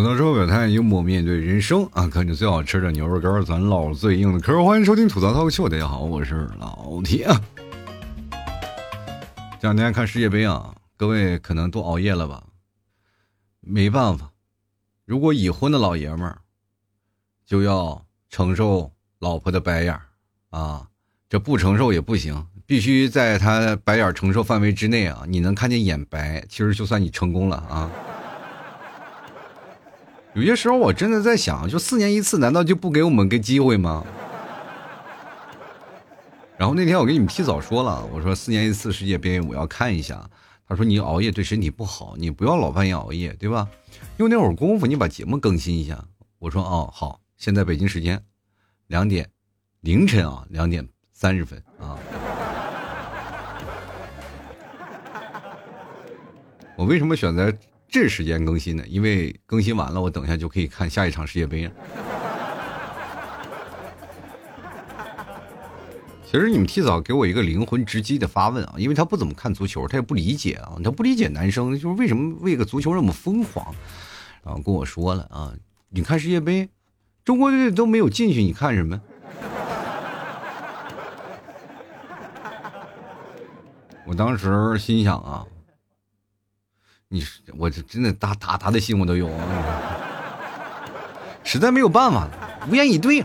吐槽社会百态，幽默面对人生啊！看着最好吃的牛肉干，咱唠最硬的嗑。欢迎收听吐槽涛秀，大家好，我是老铁。这两天看世界杯啊，各位可能都熬夜了吧？没办法，如果已婚的老爷们儿就要承受老婆的白眼啊，这不承受也不行，必须在他白眼承受范围之内啊！你能看见眼白，其实就算你成功了啊。有些时候我真的在想，就四年一次，难道就不给我们个机会吗？然后那天我跟你们提早说了，我说四年一次世界杯我要看一下。他说你熬夜对身体不好，你不要老半夜熬夜，对吧？用那会儿功夫你把节目更新一下。我说哦好，现在北京时间两点凌晨啊两点三十分啊。我为什么选择？这时间更新的，因为更新完了，我等一下就可以看下一场世界杯了。其实你们提早给我一个灵魂直击的发问啊，因为他不怎么看足球，他也不理解啊，他不理解男生就是为什么为个足球那么疯狂，然后跟我说了啊，你看世界杯，中国队都没有进去，你看什么？我当时心想啊。你我这真的打打他的心我都有，实在没有办法了，无言以对。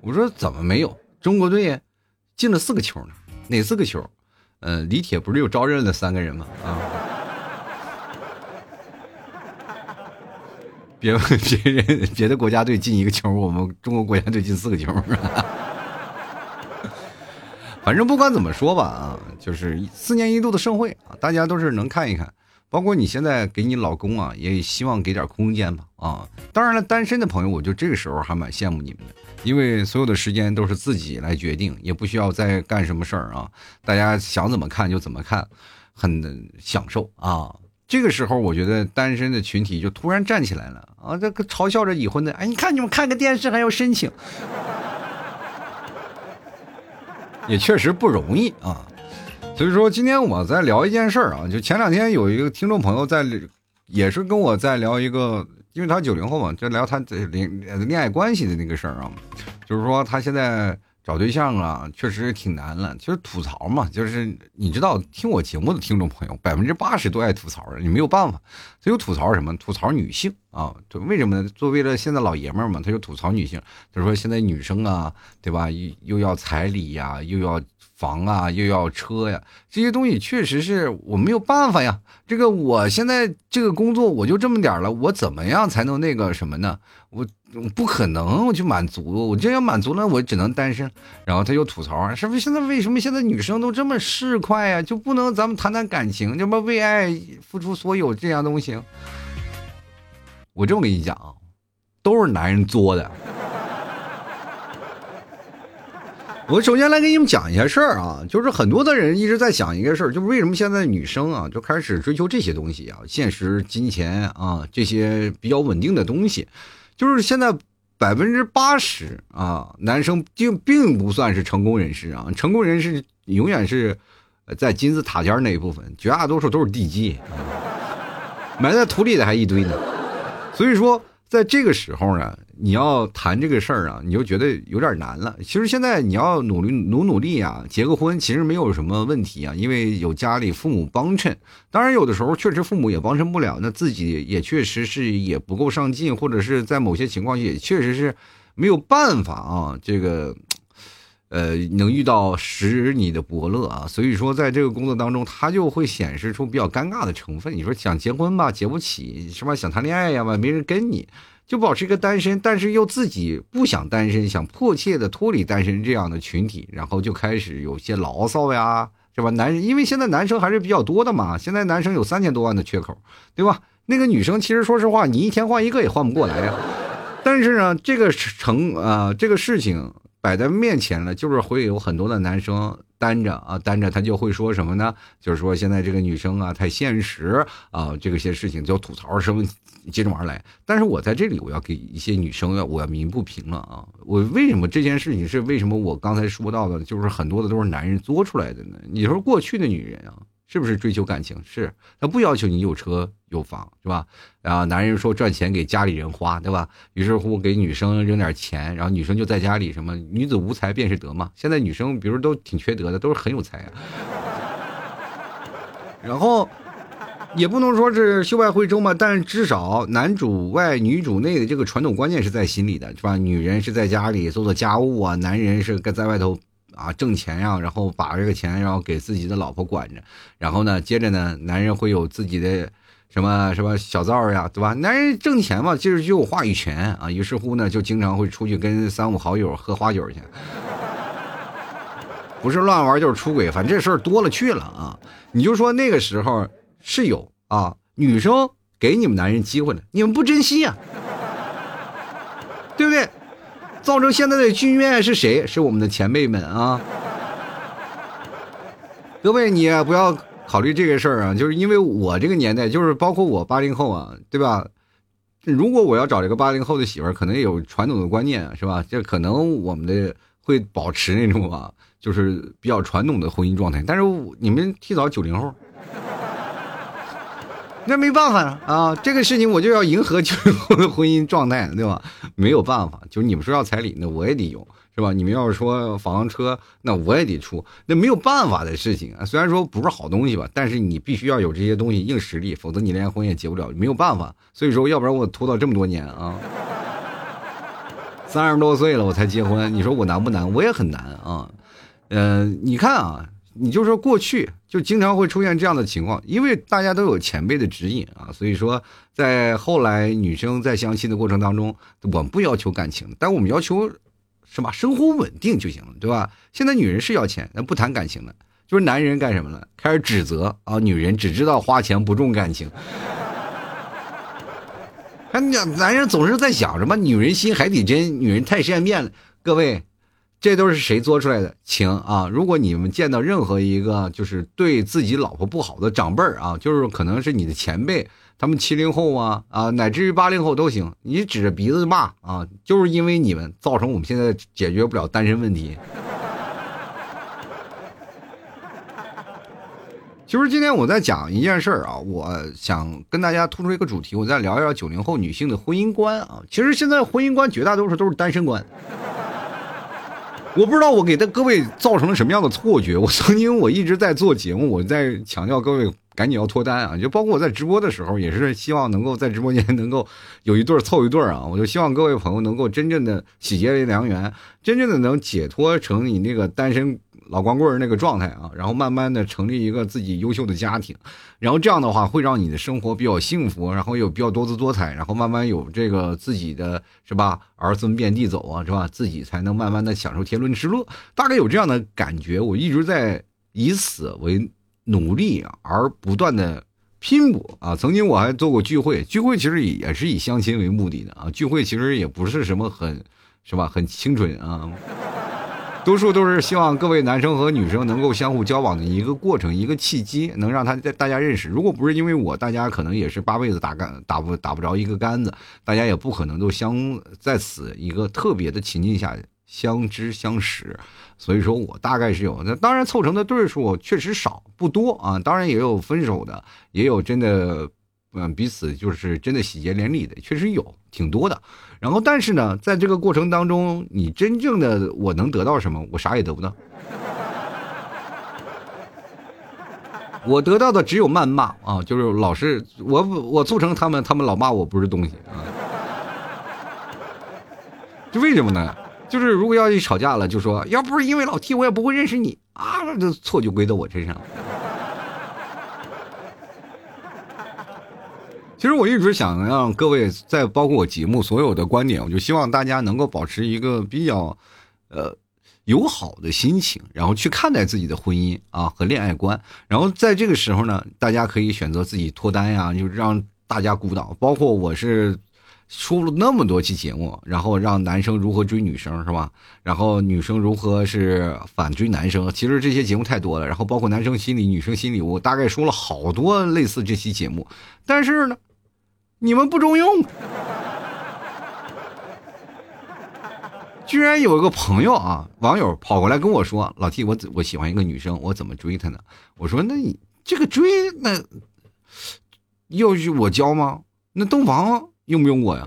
我说怎么没有？中国队进了四个球呢？哪四个球？嗯，李铁不是又招认了三个人吗？啊！别别人别的国家队进一个球，我们中国国家队进四个球。反正不管怎么说吧，啊，就是四年一度的盛会啊，大家都是能看一看。包括你现在给你老公啊，也希望给点空间吧啊！当然了，单身的朋友，我就这个时候还蛮羡慕你们的，因为所有的时间都是自己来决定，也不需要再干什么事儿啊。大家想怎么看就怎么看，很享受啊。这个时候，我觉得单身的群体就突然站起来了啊！这个嘲笑着已婚的，哎，你看你们看个电视还要申请，也确实不容易啊。所以说，今天我在聊一件事儿啊，就前两天有一个听众朋友在，也是跟我在聊一个，因为他九零后嘛，就聊他恋恋爱关系的那个事儿啊，就是说他现在。找对象啊，确实挺难了。就是吐槽嘛，就是你知道，听我节目的听众朋友，百分之八十都爱吐槽，你没有办法。他就吐槽什么？吐槽女性啊？对，为什么呢？作为了现在老爷们儿嘛，他就吐槽女性。他说现在女生啊，对吧？又又要彩礼呀，又要房啊，又要车呀，这些东西确实是我没有办法呀。这个我现在这个工作我就这么点了，我怎么样才能那个什么呢？我。不可能，我去满足，我这要满足了，我只能单身。然后他又吐槽啊，是不是现在为什么现在女生都这么市侩呀？就不能咱们谈谈感情，这么为爱付出所有这样东西？我这么跟你讲啊，都是男人作的。我首先来给你们讲一下事儿啊，就是很多的人一直在想一个事儿，就是为什么现在女生啊就开始追求这些东西啊，现实、金钱啊这些比较稳定的东西。就是现在百分之八十啊，男生就并不算是成功人士啊，成功人士永远是在金字塔尖那一部分，绝大多数都是地基，埋在土里的还一堆呢，所以说。在这个时候呢，你要谈这个事儿啊，你就觉得有点难了。其实现在你要努力努努力啊，结个婚其实没有什么问题啊，因为有家里父母帮衬。当然，有的时候确实父母也帮衬不了，那自己也确实是也不够上进，或者是在某些情况下也确实是没有办法啊。这个。呃，能遇到使你的伯乐啊，所以说在这个工作当中，他就会显示出比较尴尬的成分。你说想结婚吧，结不起，是吧？想谈恋爱呀吧，没人跟你，就保持一个单身，但是又自己不想单身，想迫切的脱离单身这样的群体，然后就开始有些牢骚呀，是吧？男，因为现在男生还是比较多的嘛，现在男生有三千多万的缺口，对吧？那个女生其实说实话，你一天换一个也换不过来呀。但是呢，这个成啊，这个事情。摆在面前了，就是会有很多的男生单着啊，单着他就会说什么呢？就是说现在这个女生啊太现实啊，这个些事情就吐槽声接着往来。但是我在这里我要给一些女生要我要鸣不平了啊！我为什么这件事情是为什么我刚才说到的，就是很多的都是男人作出来的呢？你说过去的女人啊，是不是追求感情？是，她不要求你有车有房，是吧？啊男人说赚钱给家里人花，对吧？于是乎给女生扔点钱，然后女生就在家里什么女子无才便是德嘛。现在女生比如都挺缺德的，都是很有才啊。然后。也不能说是秀外慧中吧，但至少男主外女主内的这个传统观念是在心里的，是吧？女人是在家里做做家务啊，男人是在外头啊挣钱呀，然后把这个钱然后给自己的老婆管着，然后呢，接着呢，男人会有自己的什么什么小灶呀，对吧？男人挣钱嘛，其实就有话语权啊，于是乎呢，就经常会出去跟三五好友喝花酒去，不是乱玩就是出轨，反正这事儿多了去了啊！你就说那个时候。是有啊，女生给你们男人机会了，你们不珍惜呀，对不对？造成现在的剧院是谁？是我们的前辈们啊！各位，你不要考虑这个事儿啊，就是因为我这个年代，就是包括我八零后啊，对吧？如果我要找这个八零后的媳妇儿，可能也有传统的观念，是吧？这可能我们的会保持那种啊，就是比较传统的婚姻状态。但是你们提早九零后。那没办法啊，这个事情我就要迎合九零后的婚姻状态，对吧？没有办法，就是你们说要彩礼，那我也得有，是吧？你们要是说房车，那我也得出，那没有办法的事情啊。虽然说不是好东西吧，但是你必须要有这些东西硬实力，否则你连婚也结不了，没有办法。所以说，要不然我拖到这么多年啊，三十多岁了我才结婚，你说我难不难？我也很难啊。嗯，你看啊。你就说过去就经常会出现这样的情况，因为大家都有前辈的指引啊，所以说在后来女生在相亲的过程当中，我们不要求感情，但我们要求什么生活稳定就行了，对吧？现在女人是要钱，那不谈感情的，就是男人干什么了？开始指责啊，女人只知道花钱不重感情。哎，男人总是在想什么？女人心海底针，女人太善变了，各位。这都是谁做出来的？请啊！如果你们见到任何一个就是对自己老婆不好的长辈儿啊，就是可能是你的前辈，他们七零后啊啊，乃至于八零后都行，你指着鼻子骂啊，就是因为你们造成我们现在解决不了单身问题。其实今天我在讲一件事儿啊，我想跟大家突出一个主题，我再聊一聊九零后女性的婚姻观啊。其实现在婚姻观绝大多数都是单身观。我不知道我给的各位造成了什么样的错觉。我曾经我一直在做节目，我在强调各位赶紧要脱单啊！就包括我在直播的时候，也是希望能够在直播间能够有一对凑一对啊！我就希望各位朋友能够真正的喜结良缘，真正的能解脱成你那个单身。老光棍那个状态啊，然后慢慢的成立一个自己优秀的家庭，然后这样的话会让你的生活比较幸福，然后又比较多姿多彩，然后慢慢有这个自己的是吧？儿孙遍地走啊，是吧？自己才能慢慢的享受天伦之乐，大概有这样的感觉。我一直在以此为努力而不断的拼搏啊。曾经我还做过聚会，聚会其实也是以相亲为目的的啊。聚会其实也不是什么很，是吧？很清纯啊。多数都是希望各位男生和女生能够相互交往的一个过程，一个契机，能让他在大家认识。如果不是因为我，大家可能也是八辈子打干打不打不着一个杆子，大家也不可能都相在此一个特别的情境下相知相识。所以说我大概是有，那当然凑成的对数确实少不多啊，当然也有分手的，也有真的。嗯，彼此就是真的喜结连理的，确实有挺多的。然后，但是呢，在这个过程当中，你真正的我能得到什么？我啥也得不到。我得到的只有谩骂啊，就是老是我我促成他们，他们老骂我不是东西啊。就为什么呢？就是如果要一吵架了，就说要不是因为老 T，我也不会认识你啊，这错就归到我身上。其实我一直想让各位在包括我节目所有的观点，我就希望大家能够保持一个比较，呃，友好的心情，然后去看待自己的婚姻啊和恋爱观。然后在这个时候呢，大家可以选择自己脱单呀，就让大家鼓捣。包括我是出了那么多期节目，然后让男生如何追女生是吧？然后女生如何是反追男生？其实这些节目太多了。然后包括男生心理、女生心理，我大概说了好多类似这期节目，但是呢。你们不中用，居然有一个朋友啊，网友跑过来跟我说：“老 T，我我喜欢一个女生，我怎么追她呢？”我说：“那你这个追那，要是我教吗？那洞房用不用我呀？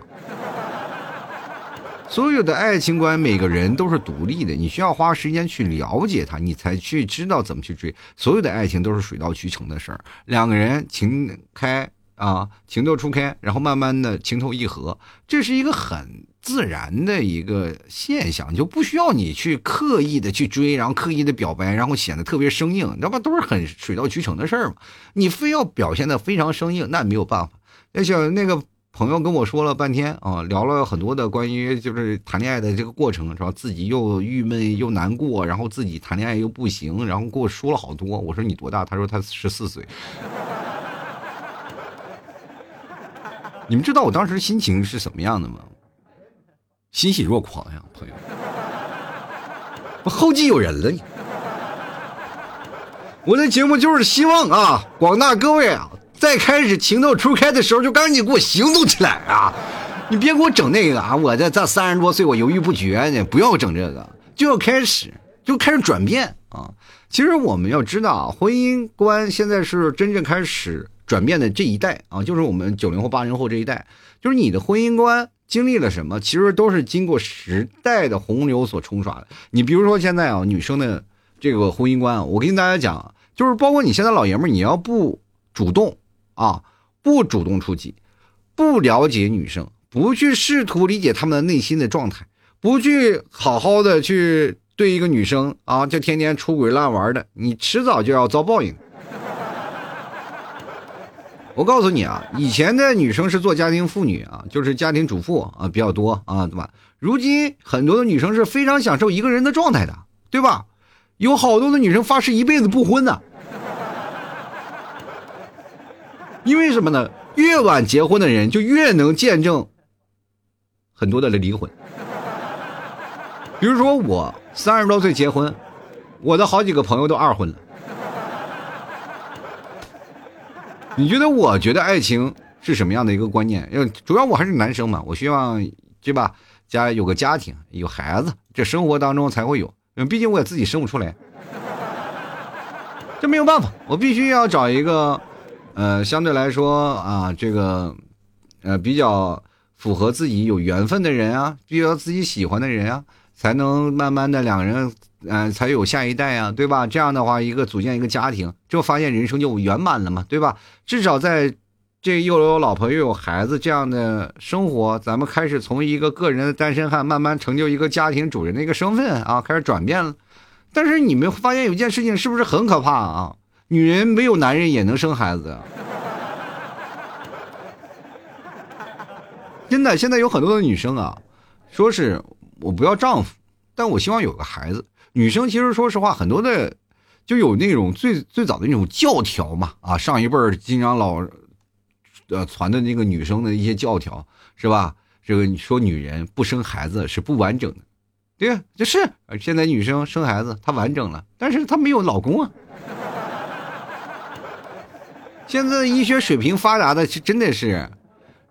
所有的爱情观，每个人都是独立的，你需要花时间去了解他，你才去知道怎么去追。所有的爱情都是水到渠成的事儿，两个人情开啊，情窦初开，然后慢慢的情投意合，这是一个很自然的一个现象，就不需要你去刻意的去追，然后刻意的表白，然后显得特别生硬，那不？都是很水到渠成的事儿嘛。你非要表现的非常生硬，那没有办法。那像那个。朋友跟我说了半天啊，聊了很多的关于就是谈恋爱的这个过程，是吧？自己又郁闷又难过，然后自己谈恋爱又不行，然后跟我说了好多。我说你多大？他说他十四岁。你们知道我当时心情是什么样的吗？欣喜若狂呀，朋友。我后继有人了。我的节目就是希望啊，广大各位啊。在开始情窦初开的时候，就赶紧给我行动起来啊！你别给我整那个啊！我这这三十多岁，我犹豫不决呢，不要整这个，就要开始，就开始转变啊！其实我们要知道，婚姻观现在是真正开始转变的这一代啊，就是我们九零后、八零后这一代，就是你的婚姻观经历了什么，其实都是经过时代的洪流所冲刷的。你比如说现在啊，女生的这个婚姻观，我跟大家讲，就是包括你现在老爷们儿，你要不主动。啊，不主动出击，不了解女生，不去试图理解她们的内心的状态，不去好好的去对一个女生啊，就天天出轨乱玩的，你迟早就要遭报应。我告诉你啊，以前的女生是做家庭妇女啊，就是家庭主妇啊比较多啊，对吧？如今很多的女生是非常享受一个人的状态的，对吧？有好多的女生发誓一辈子不婚的。因为什么呢？越晚结婚的人就越能见证很多的离婚。比如说我三十多岁结婚，我的好几个朋友都二婚了。你觉得？我觉得爱情是什么样的一个观念？因为主要我还是男生嘛，我希望对吧？家有个家庭，有孩子，这生活当中才会有。毕竟我也自己生不出来，这没有办法，我必须要找一个。呃，相对来说啊，这个，呃，比较符合自己有缘分的人啊，比较自己喜欢的人啊，才能慢慢的两个人，嗯，才有下一代啊，对吧？这样的话，一个组建一个家庭，就发现人生就圆满了嘛，对吧？至少在这又有老婆又有孩子这样的生活，咱们开始从一个个人的单身汉，慢慢成就一个家庭主人的一个身份啊，开始转变了。但是你们发现有一件事情，是不是很可怕啊？女人没有男人也能生孩子，真的。现在有很多的女生啊，说是我不要丈夫，但我希望有个孩子。女生其实说实话，很多的就有那种最最早的那种教条嘛，啊，上一辈儿经常老呃传的那个女生的一些教条是吧？这个说女人不生孩子是不完整的，对呀，就是现在女生生孩子她完整了，但是她没有老公啊。现在医学水平发达的是，真的是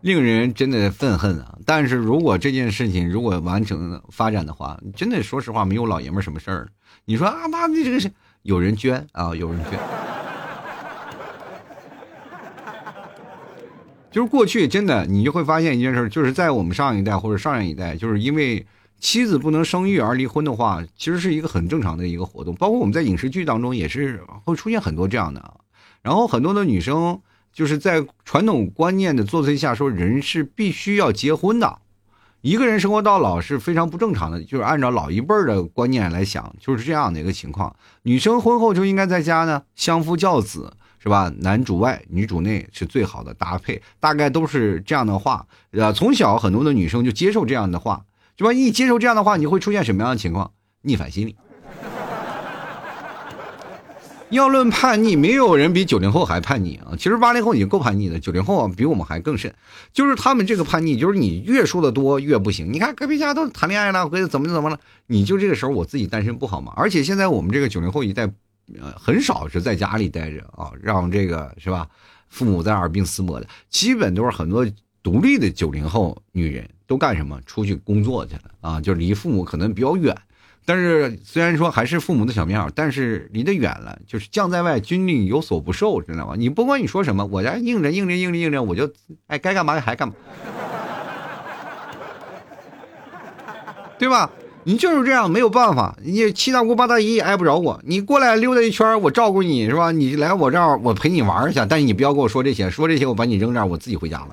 令人真的愤恨啊！但是如果这件事情如果完成发展的话，真的说实话，没有老爷们什么事儿。你说啊，妈，你这个是有人捐啊，有人捐。就是过去真的，你就会发现一件事，就是在我们上一代或者上上一代，就是因为妻子不能生育而离婚的话，其实是一个很正常的一个活动。包括我们在影视剧当中也是会出现很多这样的。然后很多的女生就是在传统观念的作祟下说，人是必须要结婚的，一个人生活到老是非常不正常的。就是按照老一辈的观念来想，就是这样的一个情况。女生婚后就应该在家呢，相夫教子，是吧？男主外，女主内是最好的搭配，大概都是这样的话。呃，从小很多的女生就接受这样的话，就吧？一接受这样的话，你会出现什么样的情况？逆反心理。要论叛逆，没有人比九零后还叛逆啊！其实八零后已经够叛逆的，九零后比我们还更甚。就是他们这个叛逆，就是你越说的多越不行。你看隔壁家都谈恋爱了，或者怎么怎么了，你就这个时候我自己单身不好吗？而且现在我们这个九零后一代，呃，很少是在家里待着啊，让这个是吧？父母在耳鬓厮磨的，基本都是很多独立的九零后女人都干什么？出去工作去了啊，就离父母可能比较远。但是虽然说还是父母的小棉袄，但是离得远了，就是将在外，军令有所不受，知道吗？你不管你说什么，我家硬着硬着硬着硬着，我就哎该干嘛还干嘛，对吧？你就是这样，没有办法，你七大姑八大姨也挨不着我，你过来溜达一圈，我照顾你是吧？你来我这儿，我陪你玩一下，但是你不要跟我说这些，说这些我把你扔这儿，我自己回家了。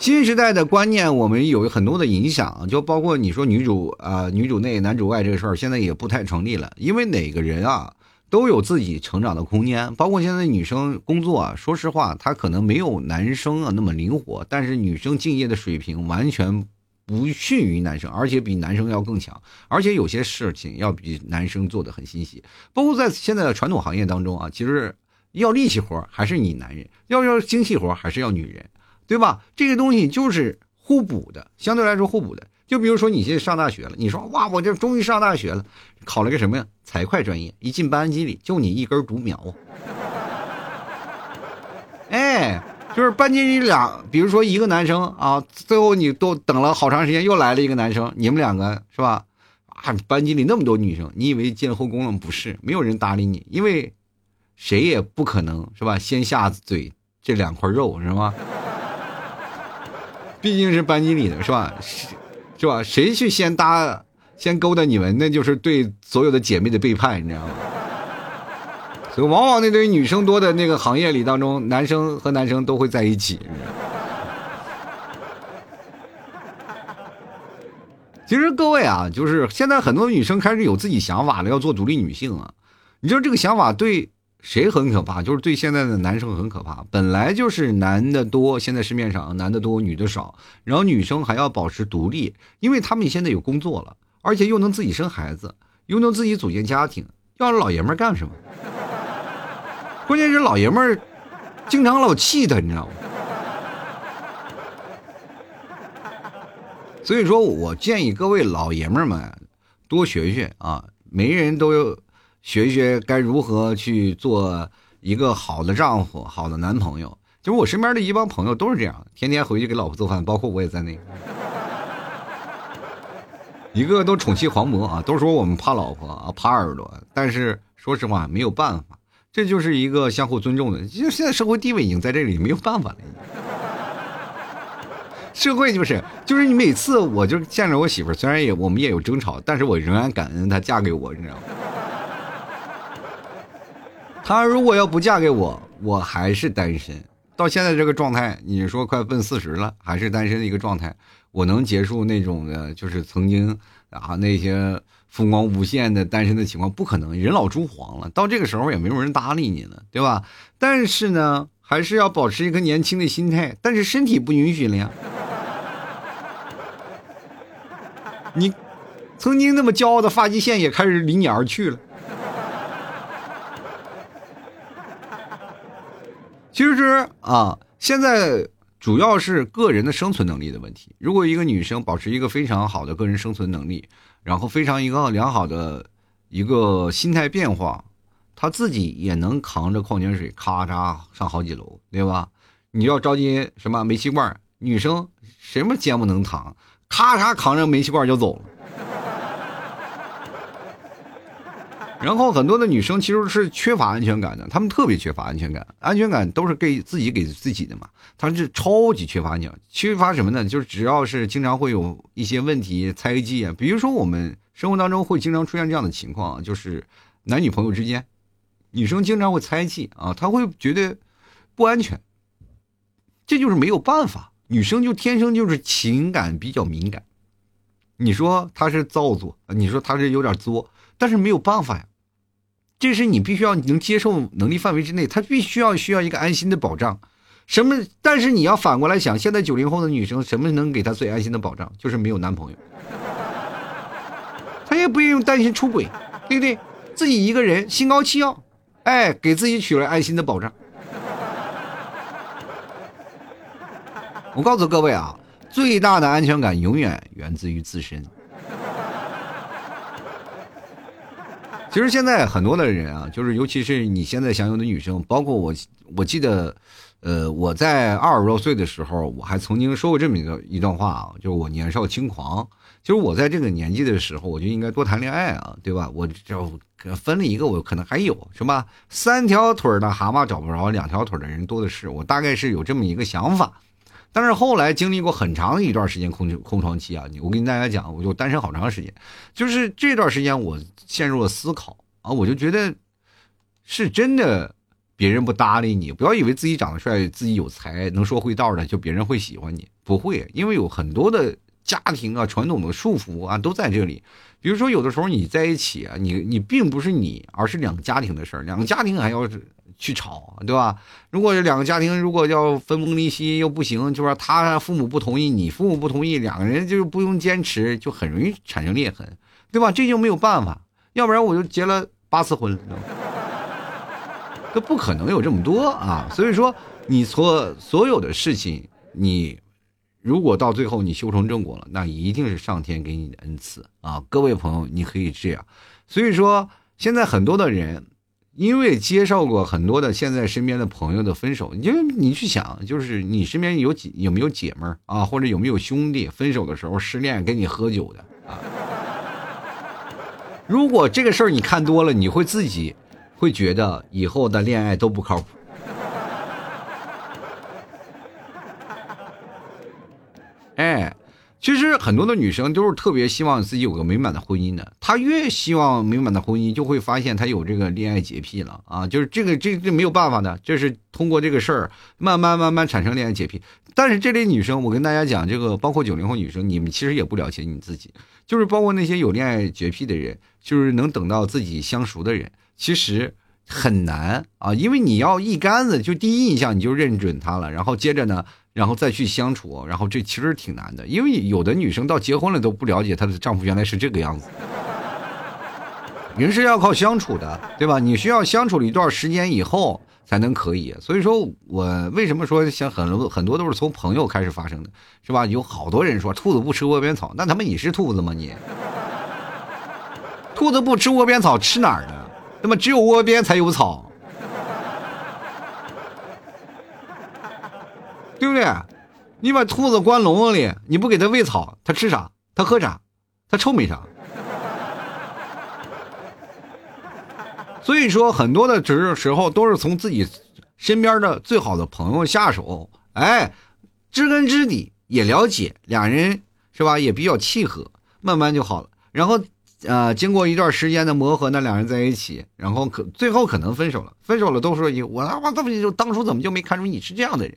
新时代的观念，我们有很多的影响，就包括你说女主啊，女主内男主外这个事儿，现在也不太成立了。因为哪个人啊都有自己成长的空间，包括现在女生工作啊，说实话，她可能没有男生啊那么灵活，但是女生敬业的水平完全不逊于男生，而且比男生要更强，而且有些事情要比男生做的很心细。包括在现在的传统行业当中啊，其实要力气活还是你男人，要要精细活还是要女人。对吧？这个东西就是互补的，相对来说互补的。就比如说你现在上大学了，你说哇，我这终于上大学了，考了个什么呀？财会专业。一进班级里，就你一根独苗。哎，就是班级里俩，比如说一个男生啊，最后你都等了好长时间，又来了一个男生，你们两个是吧？啊，班级里那么多女生，你以为建后宫了？不是，没有人搭理你，因为谁也不可能是吧？先下嘴这两块肉是吧？毕竟是班级里的是吧？是，是吧？谁去先搭、先勾搭你们，那就是对所有的姐妹的背叛，你知道吗？所以，往往那堆女生多的那个行业里当中，男生和男生都会在一起。其实各位啊，就是现在很多女生开始有自己想法了，要做独立女性啊。你知道这个想法对？谁很可怕？就是对现在的男生很可怕。本来就是男的多，现在市面上男的多，女的少。然后女生还要保持独立，因为他们现在有工作了，而且又能自己生孩子，又能自己组建家庭，要老爷们干什么？关键是老爷们儿经常老气他，你知道吗？所以说我建议各位老爷们们多学学啊，没人都有。学一学该如何去做一个好的丈夫、好的男朋友。就是我身边的一帮朋友都是这样，天天回去给老婆做饭，包括我也在内，一个都宠妻狂魔啊，都说我们怕老婆啊，怕耳朵。但是说实话，没有办法，这就是一个相互尊重的。就现在社会地位已经在这里，没有办法了。社会就是，就是你每次我就见着我媳妇，虽然也我们也有争吵，但是我仍然感恩她嫁给我，你知道吗？当然如果要不嫁给我，我还是单身。到现在这个状态，你说快奔四十了，还是单身的一个状态，我能结束那种的，就是曾经啊那些风光无限的单身的情况，不可能。人老珠黄了，到这个时候也没有人搭理你了，对吧？但是呢，还是要保持一个年轻的心态，但是身体不允许了呀。你曾经那么骄傲的发际线也开始离你而去了。其实啊，现在主要是个人的生存能力的问题。如果一个女生保持一个非常好的个人生存能力，然后非常一个良好的一个心态变化，她自己也能扛着矿泉水咔嚓上好几楼，对吧？你要着急什么煤气罐，女生什么肩不能扛，咔嚓扛着煤气罐就走了。然后很多的女生其实是缺乏安全感的，她们特别缺乏安全感，安全感都是给自己给自己的嘛。她是超级缺乏安全，缺乏什么呢？就是只要是经常会有一些问题猜忌啊，比如说我们生活当中会经常出现这样的情况，就是男女朋友之间，女生经常会猜忌啊，她会觉得不安全，这就是没有办法，女生就天生就是情感比较敏感。你说她是造作，你说她是有点作，但是没有办法呀。这是你必须要能接受能力范围之内，他必须要需要一个安心的保障。什么？但是你要反过来想，现在九零后的女生，什么能给她最安心的保障？就是没有男朋友，她也不用担心出轨，对不对？自己一个人心高气傲，哎，给自己取了安心的保障。我告诉各位啊，最大的安全感永远源自于自身。其实现在很多的人啊，就是尤其是你现在享有的女生，包括我，我记得呃，我在二十多岁的时候，我还曾经说过这么一个一段话啊，就是我年少轻狂。就是我在这个年纪的时候，我就应该多谈恋爱啊，对吧？我就分了一个，我可能还有是吧？三条腿的蛤蟆找不着，两条腿的人多的是。我大概是有这么一个想法。但是后来经历过很长一段时间空空窗期啊，我跟大家讲，我就单身好长时间。就是这段时间，我陷入了思考啊，我就觉得是真的，别人不搭理你，不要以为自己长得帅、自己有才、能说会道的，就别人会喜欢你，不会，因为有很多的家庭啊、传统的束缚啊都在这里。比如说，有的时候你在一起啊，你你并不是你，而是两个家庭的事儿，两个家庭还要。去吵，对吧？如果两个家庭如果要分崩离析又不行，就说他父母不同意，你父母不同意，两个人就不用坚持，就很容易产生裂痕，对吧？这就没有办法，要不然我就结了八次婚，这不可能有这么多啊！所以说，你所所有的事情，你如果到最后你修成正果了，那一定是上天给你的恩赐啊！各位朋友，你可以这样。所以说，现在很多的人。因为接受过很多的现在身边的朋友的分手，因为你去想，就是你身边有几有没有姐们儿啊，或者有没有兄弟分手的时候失恋跟你喝酒的啊？如果这个事儿你看多了，你会自己会觉得以后的恋爱都不靠谱。哎。其实很多的女生都是特别希望自己有个美满的婚姻的，她越希望美满的婚姻，就会发现她有这个恋爱洁癖了啊！就是这个这这没有办法的，这是通过这个事儿慢慢慢慢产生恋爱洁癖。但是这类女生，我跟大家讲，这个包括九零后女生，你们其实也不了解你自己，就是包括那些有恋爱洁癖的人，就是能等到自己相熟的人，其实很难啊，因为你要一竿子就第一印象你就认准他了，然后接着呢。然后再去相处，然后这其实挺难的，因为有的女生到结婚了都不了解她的丈夫原来是这个样子。人是要靠相处的，对吧？你需要相处了一段时间以后才能可以。所以说我为什么说像很多很多都是从朋友开始发生的，是吧？有好多人说兔子不吃窝边草，那他妈你是兔子吗你？兔子不吃窝边草吃哪儿呢？那么只有窝边才有草。对不对？你把兔子关笼子里，你不给它喂草，它吃啥？它喝啥？它臭没啥。所以说，很多的时时候都是从自己身边的最好的朋友下手，哎，知根知底，也了解，两人是吧？也比较契合，慢慢就好了。然后，呃，经过一段时间的磨合，那两人在一起，然后可最后可能分手了。分手了都说一我他妈这么就当初怎么就没看出你是这样的人？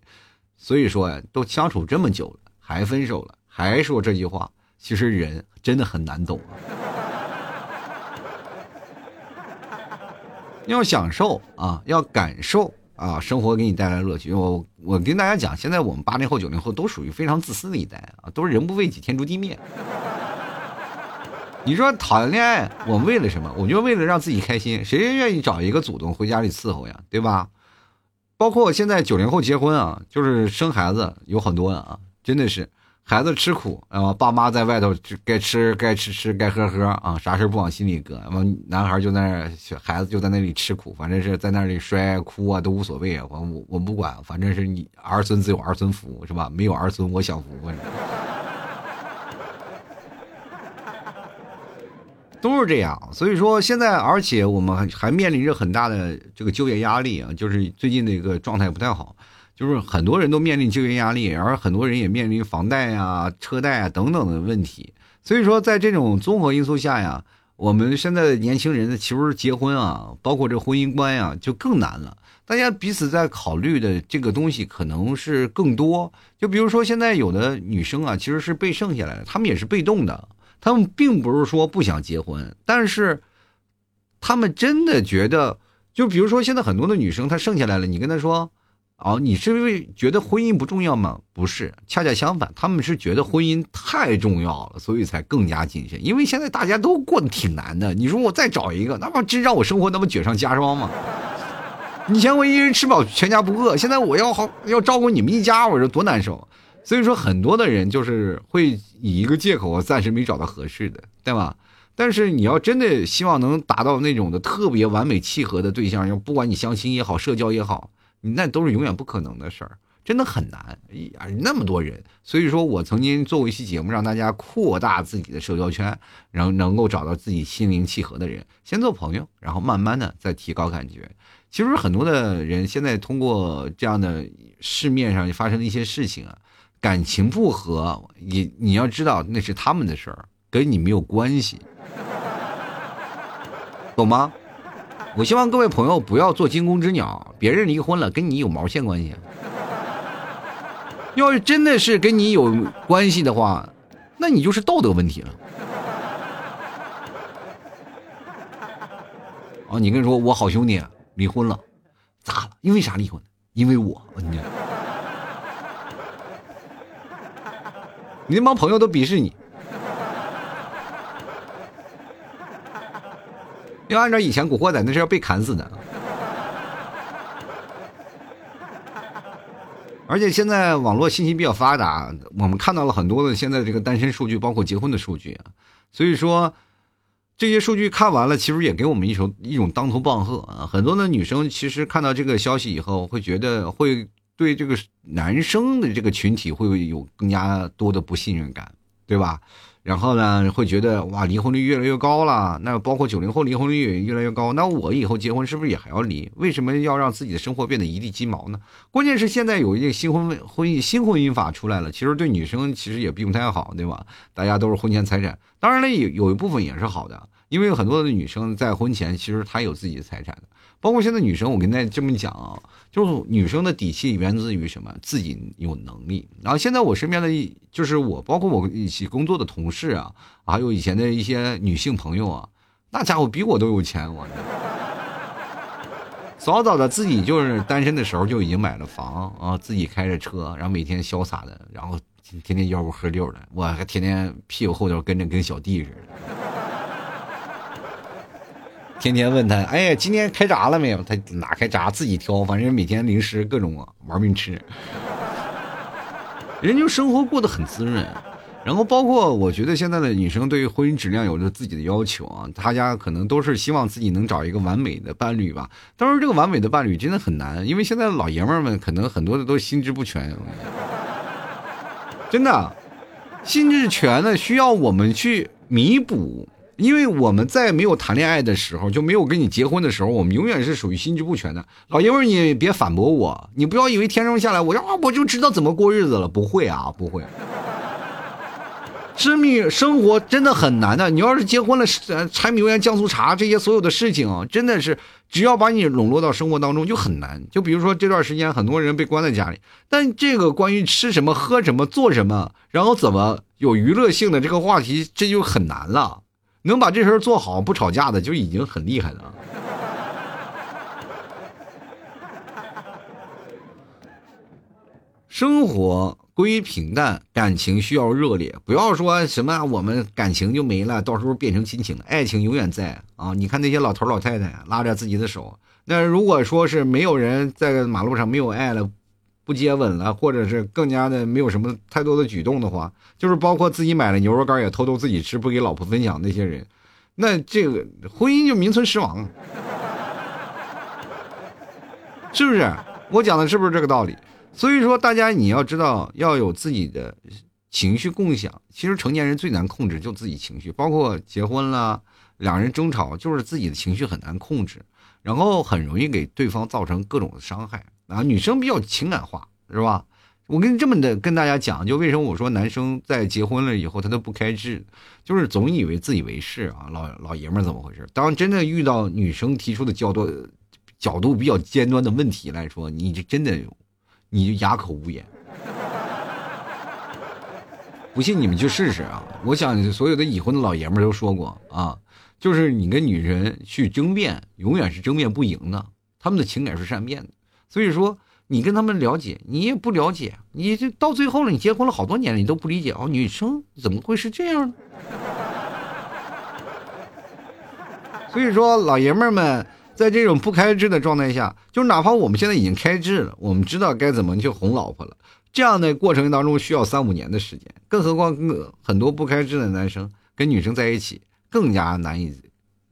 所以说呀，都相处这么久了，还分手了，还说这句话，其实人真的很难懂啊。要享受啊，要感受啊，生活给你带来乐趣。我我跟大家讲，现在我们八零后、九零后都属于非常自私的一代啊，都是人不为己，天诛地灭。你说谈恋爱，我们为了什么？我就为了让自己开心。谁愿意找一个祖宗回家里伺候呀？对吧？包括现在九零后结婚啊，就是生孩子有很多啊，真的是孩子吃苦啊，爸妈在外头该吃该吃吃该喝喝啊，啥事不往心里搁。完，男孩就在那，孩子就在那里吃苦，反正是在那里摔哭啊都无所谓啊，我我我不管，反正是你儿孙自有儿孙福是吧？没有儿孙我享福。都是这样，所以说现在，而且我们还还面临着很大的这个就业压力啊，就是最近的一个状态不太好，就是很多人都面临就业压力，而很多人也面临房贷呀、车贷啊等等的问题。所以说，在这种综合因素下呀，我们现在的年轻人其实结婚啊，包括这婚姻观呀，就更难了。大家彼此在考虑的这个东西可能是更多。就比如说，现在有的女生啊，其实是被剩下来的，她们也是被动的。他们并不是说不想结婚，但是他们真的觉得，就比如说现在很多的女生，她剩下来了，你跟她说，哦，你是因为觉得婚姻不重要吗？不是，恰恰相反，他们是觉得婚姻太重要了，所以才更加谨慎。因为现在大家都过得挺难的，你说我再找一个，那不真让我生活那么雪上加霜吗？以前我一人吃饱全家不饿，现在我要好要照顾你们一家，我说多难受。所以说，很多的人就是会以一个借口，我暂时没找到合适的，对吧？但是你要真的希望能达到那种的特别完美契合的对象，要不管你相亲也好，社交也好，那都是永远不可能的事儿，真的很难。呀，那么多人，所以说我曾经做过一期节目，让大家扩大自己的社交圈，然后能够找到自己心灵契合的人，先做朋友，然后慢慢的再提高感觉。其实很多的人现在通过这样的市面上发生的一些事情啊，感情不和，你你要知道那是他们的事儿，跟你没有关系，懂吗？我希望各位朋友不要做惊弓之鸟，别人离婚了跟你有毛线关系？要是真的是跟你有关系的话，那你就是道德问题了。哦，你跟你说我好兄弟。离婚了，咋了？因为啥离婚？因为我，你，你那帮朋友都鄙视你。要按照以前古惑仔，那是要被砍死的。而且现在网络信息比较发达，我们看到了很多的现在这个单身数据，包括结婚的数据，所以说。这些数据看完了，其实也给我们一种一种当头棒喝啊！很多的女生其实看到这个消息以后，会觉得会对这个男生的这个群体会有更加多的不信任感，对吧？然后呢，会觉得哇，离婚率越来越高了。那包括九零后离婚率也越来越高。那我以后结婚是不是也还要离？为什么要让自己的生活变得一地鸡毛呢？关键是现在有一个新婚婚姻新婚姻法出来了，其实对女生其实也并不太好，对吧？大家都是婚前财产，当然了，有有一部分也是好的，因为很多的女生在婚前其实她有自己的财产。包括现在女生，我跟大家这么讲啊，就是女生的底气源自于什么？自己有能力。然后现在我身边的，就是我，包括我一起工作的同事啊，还有以前的一些女性朋友啊，那家伙比我都有钱，我。早早的自己就是单身的时候就已经买了房啊，自己开着车，然后每天潇洒的，然后天天吆五喝六的，我还天天屁股后头跟着跟小弟似的。天天问他，哎呀，今天开闸了没有？他哪开闸，自己挑，反正每天零食各种玩命吃。人就生活过得很滋润，然后包括我觉得现在的女生对于婚姻质量有着自己的要求啊，大家可能都是希望自己能找一个完美的伴侣吧。当然，这个完美的伴侣真的很难，因为现在老爷们们可能很多的都心智不全，真的，心智全的需要我们去弥补。因为我们在没有谈恋爱的时候，就没有跟你结婚的时候，我们永远是属于心智不全的。老爷们，你别反驳我，你不要以为天生下来我要我就知道怎么过日子了，不会啊，不会。生命生活真的很难的。你要是结婚了，柴米油盐酱醋茶这些所有的事情啊，真的是只要把你笼络到生活当中就很难。就比如说这段时间，很多人被关在家里，但这个关于吃什么、喝什么、做什么，然后怎么有娱乐性的这个话题，这就很难了。能把这事儿做好不吵架的就已经很厉害了。生活归于平淡，感情需要热烈。不要说什么我们感情就没了，到时候变成亲情了。爱情永远在啊！你看那些老头老太太拉着自己的手，那如果说是没有人在马路上没有爱了。不接吻了，或者是更加的没有什么太多的举动的话，就是包括自己买了牛肉干也偷偷自己吃，不给老婆分享那些人，那这个婚姻就名存实亡，是不是？我讲的是不是这个道理？所以说，大家你要知道要有自己的情绪共享。其实成年人最难控制就自己情绪，包括结婚了，两人争吵就是自己的情绪很难控制，然后很容易给对方造成各种的伤害。啊，女生比较情感化，是吧？我跟这么的跟大家讲，就为什么我说男生在结婚了以后他都不开智，就是总以为自以为是啊，老老爷们儿怎么回事？当真的遇到女生提出的较多角度比较尖端的问题来说，你就真的你就哑口无言。不信你们去试试啊！我想所有的已婚的老爷们儿都说过啊，就是你跟女人去争辩，永远是争辩不赢的，他们的情感是善变的。所以说，你跟他们了解，你也不了解，你这到最后了，你结婚了好多年了，你都不理解哦，女生怎么会是这样呢？所以说，老爷们们在这种不开智的状态下，就哪怕我们现在已经开智了，我们知道该怎么去哄老婆了，这样的过程当中需要三五年的时间，更何况跟很多不开智的男生跟女生在一起更加难以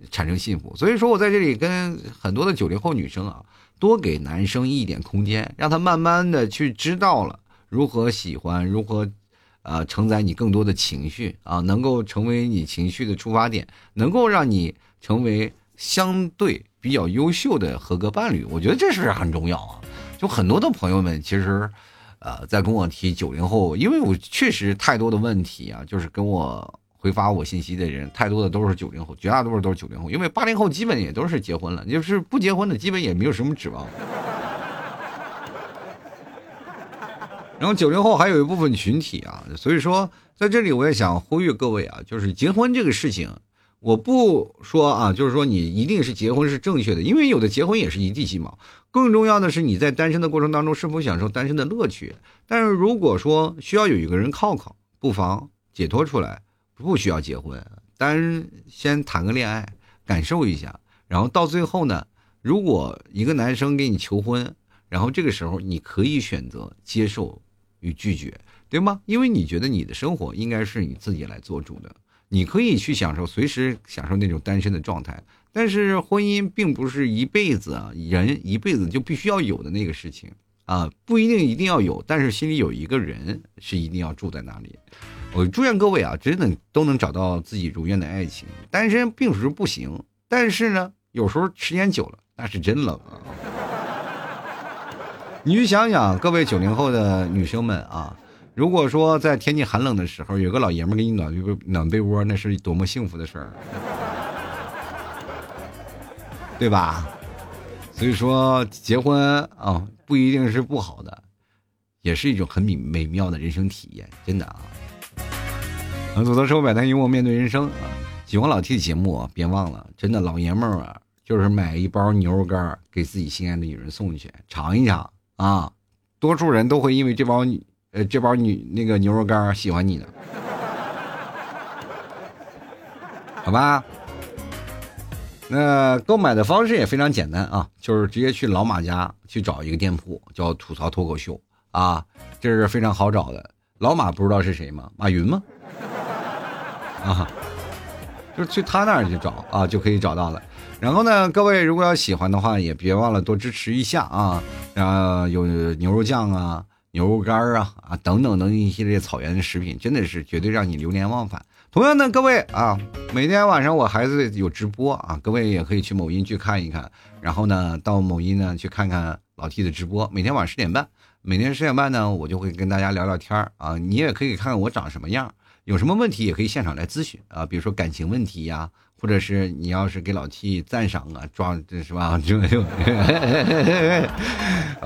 产生幸福。所以说我在这里跟很多的九零后女生啊。多给男生一点空间，让他慢慢的去知道了如何喜欢，如何，呃，承载你更多的情绪啊，能够成为你情绪的出发点，能够让你成为相对比较优秀的合格伴侣。我觉得这是很重要啊。就很多的朋友们其实。呃，在跟我提九零后，因为我确实太多的问题啊，就是跟我回发我信息的人太多的都是九零后，绝大多数都是九零后，因为八零后基本也都是结婚了，就是不结婚的基本也没有什么指望。然后九零后还有一部分群体啊，所以说在这里我也想呼吁各位啊，就是结婚这个事情。我不说啊，就是说你一定是结婚是正确的，因为有的结婚也是一地鸡毛。更重要的是你在单身的过程当中是否享受单身的乐趣。但是如果说需要有一个人靠靠，不妨解脱出来，不需要结婚，单先谈个恋爱，感受一下。然后到最后呢，如果一个男生给你求婚，然后这个时候你可以选择接受与拒绝，对吗？因为你觉得你的生活应该是你自己来做主的。你可以去享受，随时享受那种单身的状态，但是婚姻并不是一辈子啊，人一辈子就必须要有的那个事情啊，不一定一定要有，但是心里有一个人是一定要住在那里。我祝愿各位啊，真的都能找到自己如愿的爱情。单身并不是不行，但是呢，有时候时间久了那是真冷啊。你去想想，各位九零后的女生们啊。如果说在天气寒冷的时候，有个老爷们给你暖被暖被窝，那是多么幸福的事儿，对吧？所以说结婚啊，不一定是不好的，也是一种很美美妙的人生体验，真的啊。走到社会百态，幽默面对人生啊！喜欢老 T 的节目啊，别忘了，真的老爷们儿啊，就是买一包牛肉干给自己心爱的女人送去，尝一尝啊！多数人都会因为这包。呃，这包女那个牛肉干喜欢你的，好吧？那购买的方式也非常简单啊，就是直接去老马家去找一个店铺，叫吐槽脱口秀啊，这是非常好找的。老马不知道是谁吗？马云吗？啊，就是去他那儿去找啊，就可以找到了。然后呢，各位如果要喜欢的话，也别忘了多支持一下啊，啊有牛肉酱啊。牛肉干啊啊等等等一系列草原的食品，真的是绝对让你流连忘返。同样的，各位啊，每天晚上我孩子有直播啊，各位也可以去某音去看一看。然后呢，到某音呢去看看老 T 的直播，每天晚上十点半，每天十点半呢，我就会跟大家聊聊天啊。你也可以看看我长什么样，有什么问题也可以现场来咨询啊，比如说感情问题呀。或者是你要是给老 T 赞赏啊，装这是吧？这 就，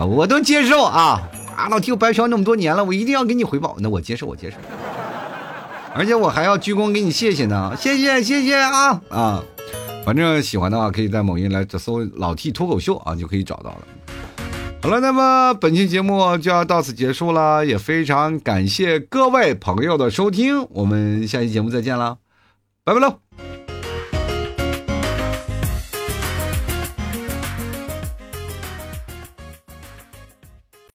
我都接受啊！啊，老 T 我白嫖那么多年了，我一定要给你回报。那我接受，我接受。而且我还要鞠躬给你谢谢呢，谢谢谢谢啊啊！反正喜欢的话，可以在某音来搜“老 T 脱口秀”啊，就可以找到了。好了，那么本期节目就要到此结束了，也非常感谢各位朋友的收听，我们下期节目再见了，拜拜喽！